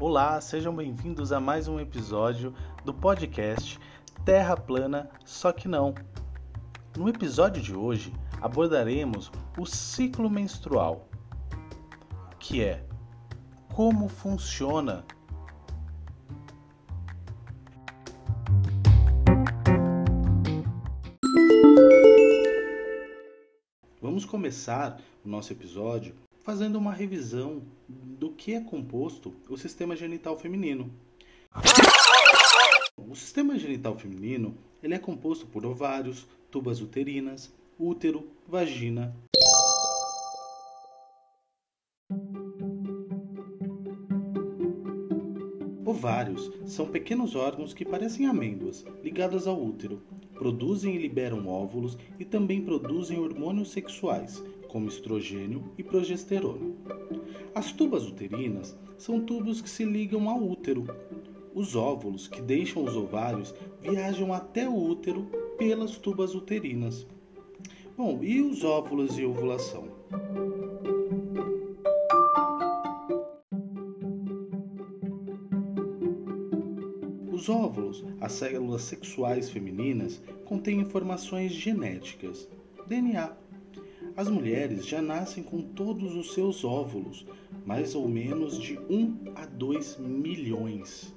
Olá, sejam bem-vindos a mais um episódio do podcast Terra Plana, só que não. No episódio de hoje abordaremos o ciclo menstrual, que é como funciona. Vamos começar o nosso episódio fazendo uma revisão do que é composto o sistema genital feminino. O sistema genital feminino ele é composto por ovários, tubas uterinas, útero, vagina. Ovários são pequenos órgãos que parecem amêndoas, ligadas ao útero. Produzem e liberam óvulos e também produzem hormônios sexuais, como estrogênio e progesterona. As tubas uterinas são tubos que se ligam ao útero. Os óvulos que deixam os ovários viajam até o útero pelas tubas uterinas. Bom, e os óvulos e ovulação? Os óvulos, as células sexuais femininas, contêm informações genéticas, DNA, as mulheres já nascem com todos os seus óvulos, mais ou menos de 1 a 2 milhões.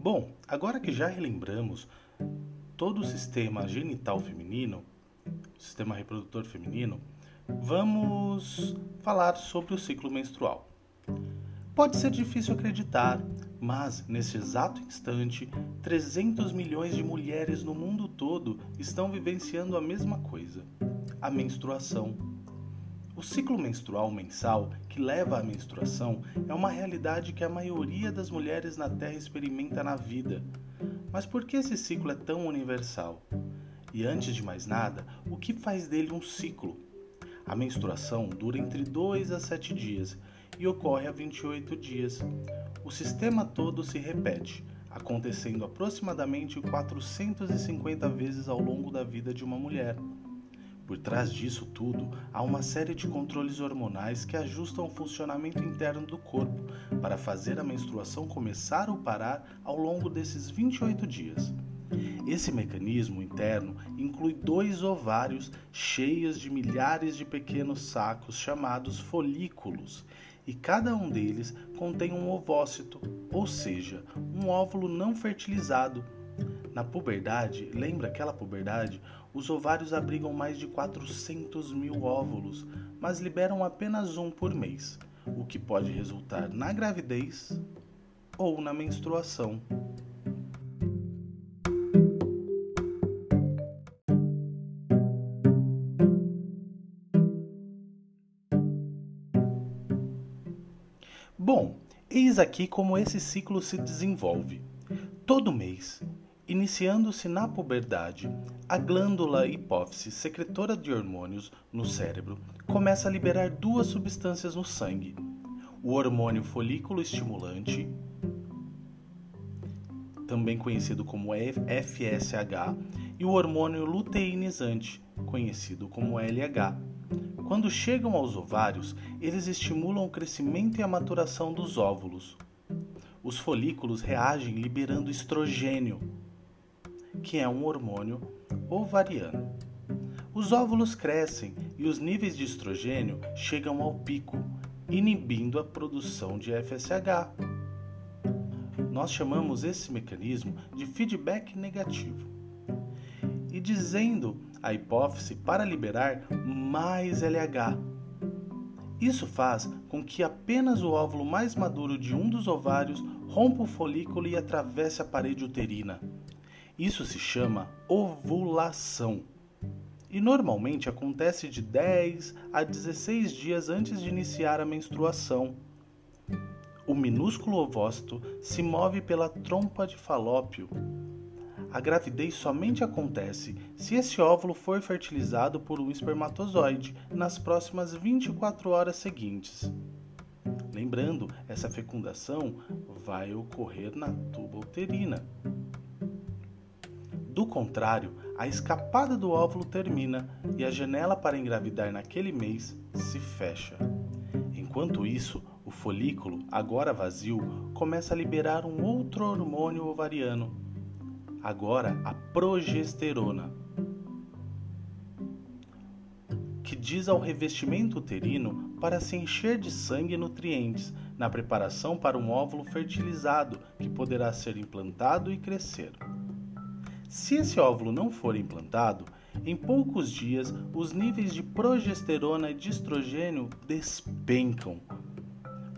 Bom, agora que já relembramos todo o sistema genital feminino, sistema reprodutor feminino, vamos falar sobre o ciclo menstrual. Pode ser difícil acreditar, mas nesse exato instante, 300 milhões de mulheres no mundo todo estão vivenciando a mesma coisa: a menstruação. O ciclo menstrual mensal que leva à menstruação é uma realidade que a maioria das mulheres na Terra experimenta na vida. Mas por que esse ciclo é tão universal? E antes de mais nada, o que faz dele um ciclo? A menstruação dura entre 2 a 7 dias e ocorre a 28 dias. O sistema todo se repete, acontecendo aproximadamente 450 vezes ao longo da vida de uma mulher. Por trás disso tudo, há uma série de controles hormonais que ajustam o funcionamento interno do corpo para fazer a menstruação começar ou parar ao longo desses 28 dias. Esse mecanismo interno inclui dois ovários cheios de milhares de pequenos sacos chamados folículos, e cada um deles contém um ovócito, ou seja, um óvulo não fertilizado. Na puberdade, lembra aquela puberdade? Os ovários abrigam mais de 400 mil óvulos, mas liberam apenas um por mês, o que pode resultar na gravidez ou na menstruação. Bom, eis aqui como esse ciclo se desenvolve. Todo mês, iniciando-se na puberdade, a glândula hipófise, secretora de hormônios no cérebro, começa a liberar duas substâncias no sangue: o hormônio folículo estimulante, também conhecido como FSH, e o hormônio luteinizante, conhecido como LH. Quando chegam aos ovários, eles estimulam o crescimento e a maturação dos óvulos. Os folículos reagem liberando estrogênio, que é um hormônio ovariano. Os óvulos crescem e os níveis de estrogênio chegam ao pico, inibindo a produção de FSH. Nós chamamos esse mecanismo de feedback negativo. Dizendo a hipófise para liberar mais LH. Isso faz com que apenas o óvulo mais maduro de um dos ovários rompa o folículo e atravesse a parede uterina. Isso se chama ovulação. E normalmente acontece de 10 a 16 dias antes de iniciar a menstruação. O minúsculo ovócito se move pela trompa de falópio, a gravidez somente acontece se esse óvulo for fertilizado por um espermatozoide nas próximas 24 horas seguintes. Lembrando, essa fecundação vai ocorrer na tuba uterina. Do contrário, a escapada do óvulo termina e a janela para engravidar naquele mês se fecha. Enquanto isso, o folículo, agora vazio, começa a liberar um outro hormônio ovariano, agora a progesterona, que diz ao revestimento uterino para se encher de sangue e nutrientes na preparação para um óvulo fertilizado que poderá ser implantado e crescer. Se esse óvulo não for implantado, em poucos dias os níveis de progesterona e de estrogênio despencam.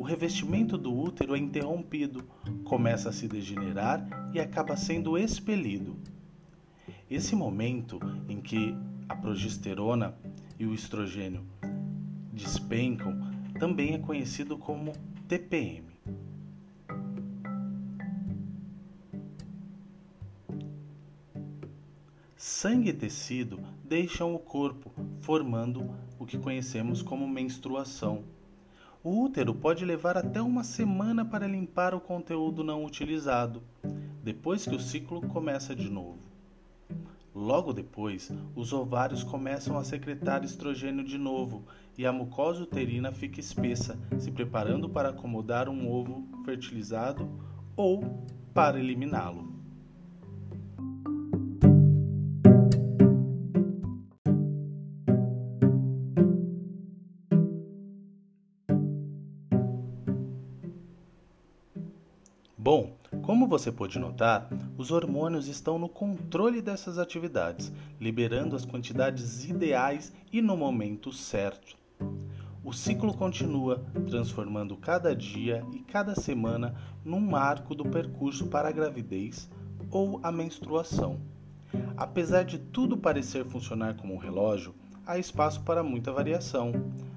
O revestimento do útero é interrompido, começa a se degenerar e acaba sendo expelido. Esse momento em que a progesterona e o estrogênio despencam também é conhecido como TPM. Sangue e tecido deixam o corpo, formando o que conhecemos como menstruação. O útero pode levar até uma semana para limpar o conteúdo não utilizado, depois que o ciclo começa de novo. Logo depois, os ovários começam a secretar estrogênio de novo e a mucosa uterina fica espessa, se preparando para acomodar um ovo fertilizado ou para eliminá-lo. Você pode notar, os hormônios estão no controle dessas atividades, liberando as quantidades ideais e no momento certo. O ciclo continua, transformando cada dia e cada semana num marco do percurso para a gravidez ou a menstruação. Apesar de tudo parecer funcionar como um relógio, há espaço para muita variação.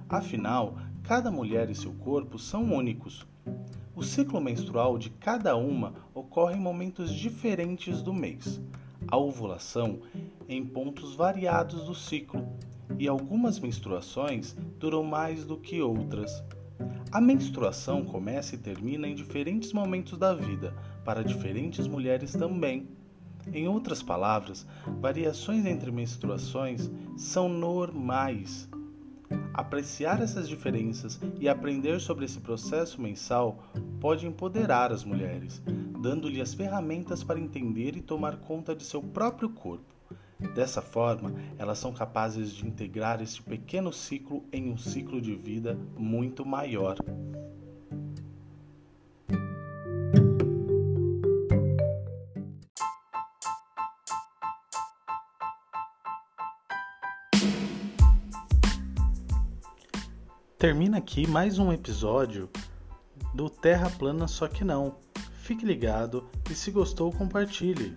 Afinal, cada mulher e seu corpo são únicos. O ciclo menstrual de cada uma ocorre em momentos diferentes do mês. A ovulação em pontos variados do ciclo, e algumas menstruações duram mais do que outras. A menstruação começa e termina em diferentes momentos da vida, para diferentes mulheres também. Em outras palavras, variações entre menstruações são normais Apreciar essas diferenças e aprender sobre esse processo mensal pode empoderar as mulheres, dando-lhe as ferramentas para entender e tomar conta de seu próprio corpo. Dessa forma, elas são capazes de integrar este pequeno ciclo em um ciclo de vida muito maior. Termina aqui mais um episódio do Terra Plana Só Que Não. Fique ligado e se gostou, compartilhe.